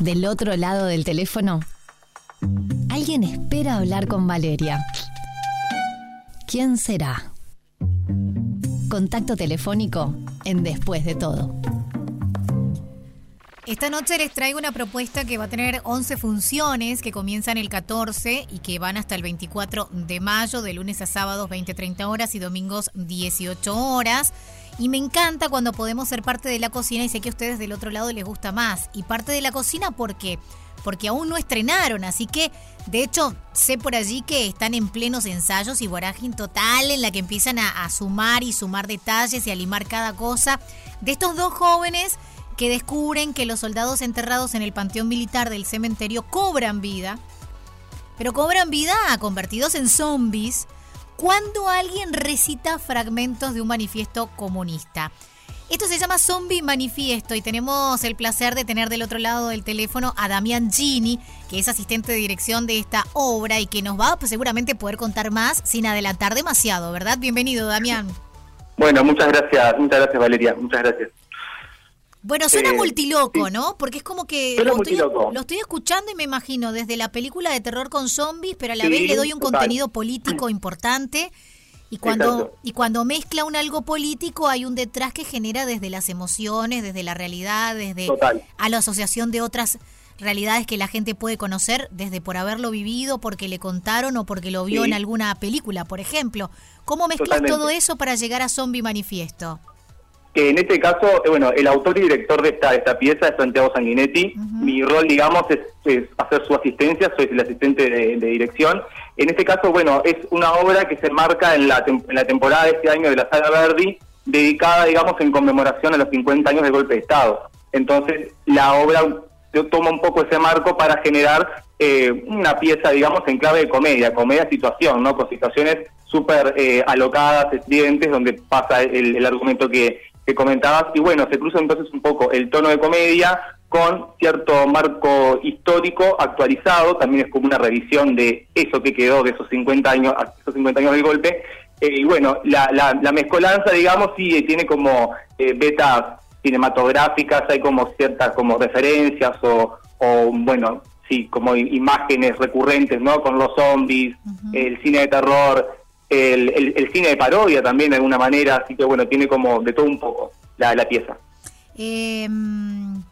Del otro lado del teléfono, alguien espera hablar con Valeria. ¿Quién será? Contacto telefónico en Después de todo. Esta noche les traigo una propuesta que va a tener 11 funciones que comienzan el 14 y que van hasta el 24 de mayo, de lunes a sábados 20-30 horas y domingos 18 horas. Y me encanta cuando podemos ser parte de la cocina y sé que a ustedes del otro lado les gusta más. Y parte de la cocina, ¿por qué? Porque aún no estrenaron, así que de hecho sé por allí que están en plenos ensayos y vorágine total en la que empiezan a, a sumar y sumar detalles y a limar cada cosa. De estos dos jóvenes que descubren que los soldados enterrados en el panteón militar del cementerio cobran vida, pero cobran vida convertidos en zombies cuando alguien recita fragmentos de un manifiesto comunista. Esto se llama Zombie Manifiesto y tenemos el placer de tener del otro lado del teléfono a Damián Gini, que es asistente de dirección de esta obra y que nos va pues, seguramente poder contar más sin adelantar demasiado, ¿verdad? Bienvenido, Damián. Bueno, muchas gracias, muchas gracias Valeria, muchas gracias. Bueno, suena eh, multiloco, ¿no? Porque es como que lo estoy, lo estoy, escuchando y me imagino desde la película de terror con zombies, pero a la vez le doy un contenido político importante. Y cuando, y cuando mezcla un algo político hay un detrás que genera desde las emociones, desde la realidad, desde a la asociación de otras realidades que la gente puede conocer desde por haberlo vivido, porque le contaron o porque lo vio en alguna película, por ejemplo. ¿Cómo mezclas todo eso para llegar a Zombie Manifiesto? Que en este caso, eh, bueno, el autor y director de esta, esta pieza es Santiago Sanguinetti. Mi rol, digamos, es, hacer su asistencia, soy el asistente de, dirección. En este caso, bueno, es una obra que se marca en la, en la temporada de este año de la Sala Verdi, dedicada, digamos, en conmemoración a los 50 años del golpe de Estado. Entonces, la obra toma un poco ese marco para generar eh, una pieza, digamos, en clave de comedia, comedia-situación, ¿no? Con situaciones súper eh, alocadas, estridentes, donde pasa el, el argumento que, que comentabas, y bueno, se cruza entonces un poco el tono de comedia con cierto marco histórico actualizado, también es como una revisión de eso que quedó de esos 50 años, esos 50 años del golpe, eh, y bueno, la, la, mezcolanza, digamos, sí tiene como eh, betas cinematográficas, hay como ciertas como referencias o, o bueno, sí, como imágenes recurrentes, ¿no? Con los zombies, el cine de terror, el, el, cine de parodia también de alguna manera, así que bueno, tiene como de todo un poco la, la pieza. Em,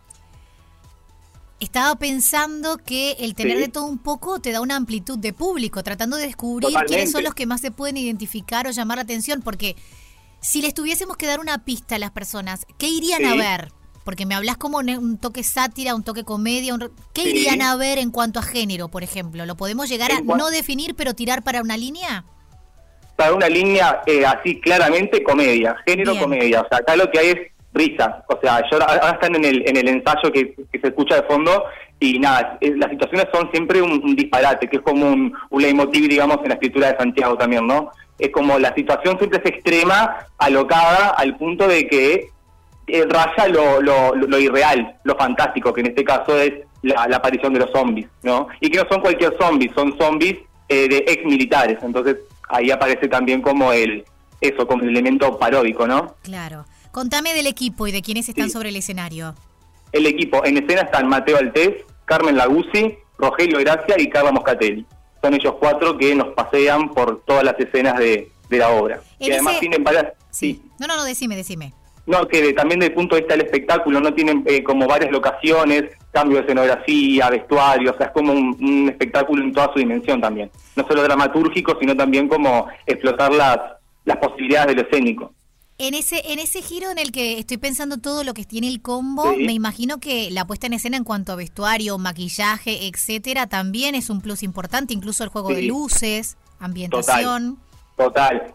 estaba pensando que el tener de todo un poco te da una amplitud de público, tratando de descubrir quiénes son los que más se pueden identificar o llamar la atención, porque si les tuviésemos que dar una pista a las personas, ¿qué irían a ver? Porque me hablas como un toque sátira, un toque comedia, ¿qué irían a ver en cuanto a género, por ejemplo? ¿Lo podemos llegar a no definir, pero tirar para una línea? Para una línea eh, así claramente comedia, género comedia. O sea, acá lo que hay es risa. O sea, yo, ahora están en el, en el ensayo que, se escucha de fondo y nada, las situaciones son siempre un, disparate, que es como un, un leitmotiv, digamos, en la escritura de Santiago también, ¿no? Es como la situación siempre es extrema, alocada, al punto de que eh, raya lo, lo, lo, irreal, lo fantástico, que en este caso es la, aparición de los zombies, ¿no? Y que no son cualquier zombies, son zombies eh, de ex militares. Entonces, ahí aparece también como el eso, como el elemento paródico, ¿no? Claro. Contame del equipo y de quiénes están sobre el escenario. El equipo, en escena están Mateo Altés, Carmen Laguzzi, Rogelio Gracia y Carla Moscatelli. Son ellos cuatro que nos pasean por todas las escenas de, la obra. y además tienen varias... Sí. No, no, no, decime, decime. No, que también desde el punto de vista del espectáculo, no tienen eh, como varias locaciones, cambio de escenografía, vestuario, o sea, es como un, espectáculo en toda su dimensión también. No solo dramatúrgico, sino también como explotar las, las posibilidades de lo escénico. En ese, en ese giro en el que estoy pensando todo lo que tiene el combo, me imagino que la puesta en escena en cuanto a vestuario, maquillaje, etcétera, también es un plus importante, incluso el juego de luces, ambientación. Total,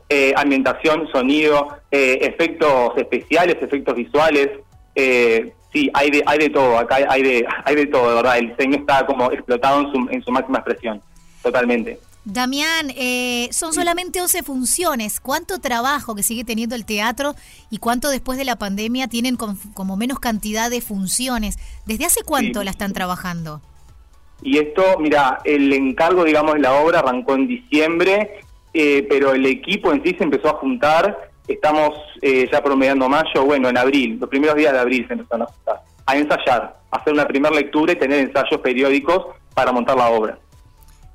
eh, ambientación, sonido, eh, efectos especiales, efectos visuales, eh, sí, hay de, hay de todo, acá hay de, hay de todo, ¿verdad? El diseño está como explotado en su, en su máxima expresión, totalmente. Damián, son solamente 11 funciones. ¿Cuánto trabajo que sigue teniendo el teatro y cuánto después de la pandemia tienen como menos cantidad de funciones? ¿Desde hace cuánto la están trabajando? Y esto, mira, el encargo, digamos, de la obra arrancó en diciembre eh, pero el equipo en sí se empezó a juntar, estamos eh, ya promediando mayo, bueno, en abril, los primeros días de abril se empezaron a juntar, a ensayar. hacer una primera lectura y tener ensayos periódicos para montar la obra.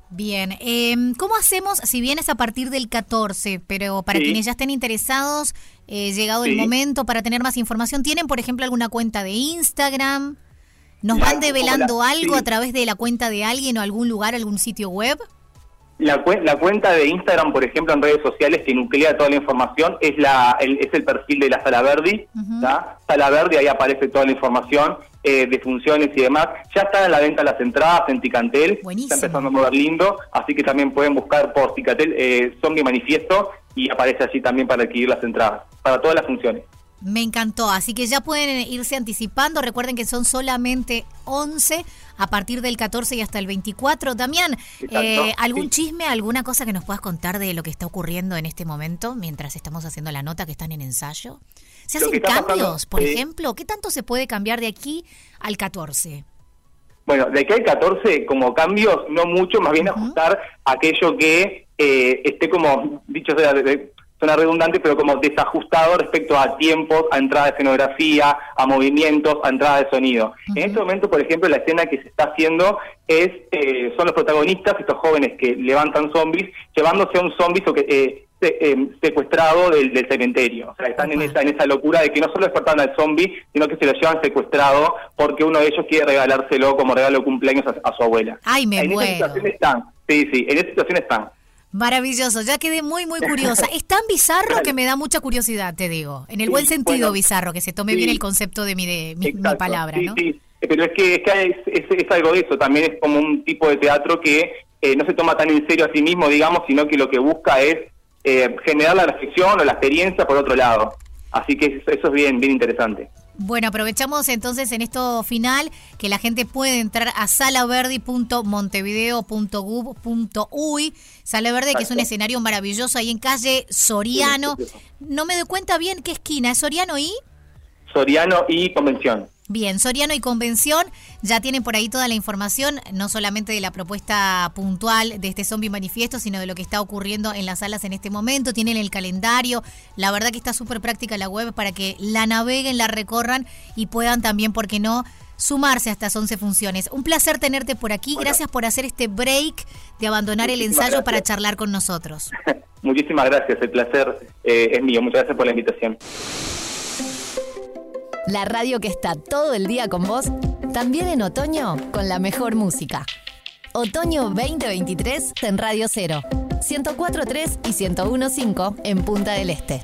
Bien, em, ¿cómo hacemos, si bien es a partir del 14, pero para quienes ya estén interesados, eh, llegado el momento para tener más información, ¿tienen, por ejemplo, alguna cuenta de Instagram? ¿Nos van develando algo a través de la cuenta de alguien o algún lugar, algún sitio web? La, la, cuenta de Instagram, por ejemplo, en redes sociales que nuclea toda la información es la el, es el perfil de la Sala Verdi. Sala Verdi, ahí aparece toda la información eh, de funciones y demás. Ya están en la venta las entradas en Ticantel. Está empezando a mover lindo, así que también pueden buscar por Ticantel eh, Zombie Manifiesto y aparece allí también para adquirir las entradas, para todas las funciones. Me encantó, así que ya pueden irse anticipando. Recuerden que son solamente 11 a partir del 14 y hasta el 24. Damián, eh, ¿algún chisme, alguna cosa que nos puedas contar de lo que está ocurriendo en este momento mientras estamos haciendo la nota que están en ensayo? ¿Se hacen cambios, por ejemplo? ¿Qué tanto se puede cambiar de aquí al 14? Bueno, de aquí al 14, como cambios, no mucho, más bien ajustar aquello que eh, esté como, dicho sea, de, suena redundante, pero como desajustado respecto a tiempos, a entrada de escenografía, a movimientos, a entrada de sonido. En este momento, por ejemplo, la escena que se está haciendo es eh, son los protagonistas, estos jóvenes que levantan zombies, llevándose a un zombie que, eh, eh, secuestrado del, cementerio. O sea, están en esa, en esa locura de que no solo despertaron al zombie, sino que se lo llevan secuestrado porque uno de ellos quiere regalárselo como regalo de cumpleaños a, su abuela. Ay, me en esa situación están. Sí, sí, en esa situación están. Maravilloso, ya quedé muy, muy curiosa. Es tan bizarro que me da mucha curiosidad, te digo. En el buen sentido bizarro, que se tome bien el concepto de mi, de, mi, palabra, ¿no? Sí, pero es que, es, algo de eso, también es como un tipo de teatro que eh, no se toma tan en serio a sí mismo, digamos, sino que lo que busca es eh, generar la reflexión o la experiencia por otro lado. Así que eso es bien, bien interesante. Bueno, aprovechamos entonces en esto final que la gente puede entrar a salaverdi.montevideo.gov.uy. Sala Verde, que es un escenario maravilloso ahí en calle Soriano. No me doy cuenta bien qué esquina, ¿es Soriano y? Soriano y Convención. Bien, Soriano y Convención ya tienen por ahí toda la información, no solamente de la propuesta puntual de este zombie manifiesto, sino de lo que está ocurriendo en las salas en este momento. Tienen el calendario. La verdad que está súper práctica la web para que la naveguen, la recorran y puedan también, ¿por qué no? sumarse a estas 11 funciones. Un placer tenerte por aquí. Gracias por hacer este break de abandonar el ensayo para charlar con nosotros. Muchísimas gracias. El placer eh, es mío. Muchas gracias por la invitación. La radio que está todo el día con vos, también en otoño con la mejor música. Otoño 2023 en Radio 0, 104.3 y 101.5 en Punta del Este.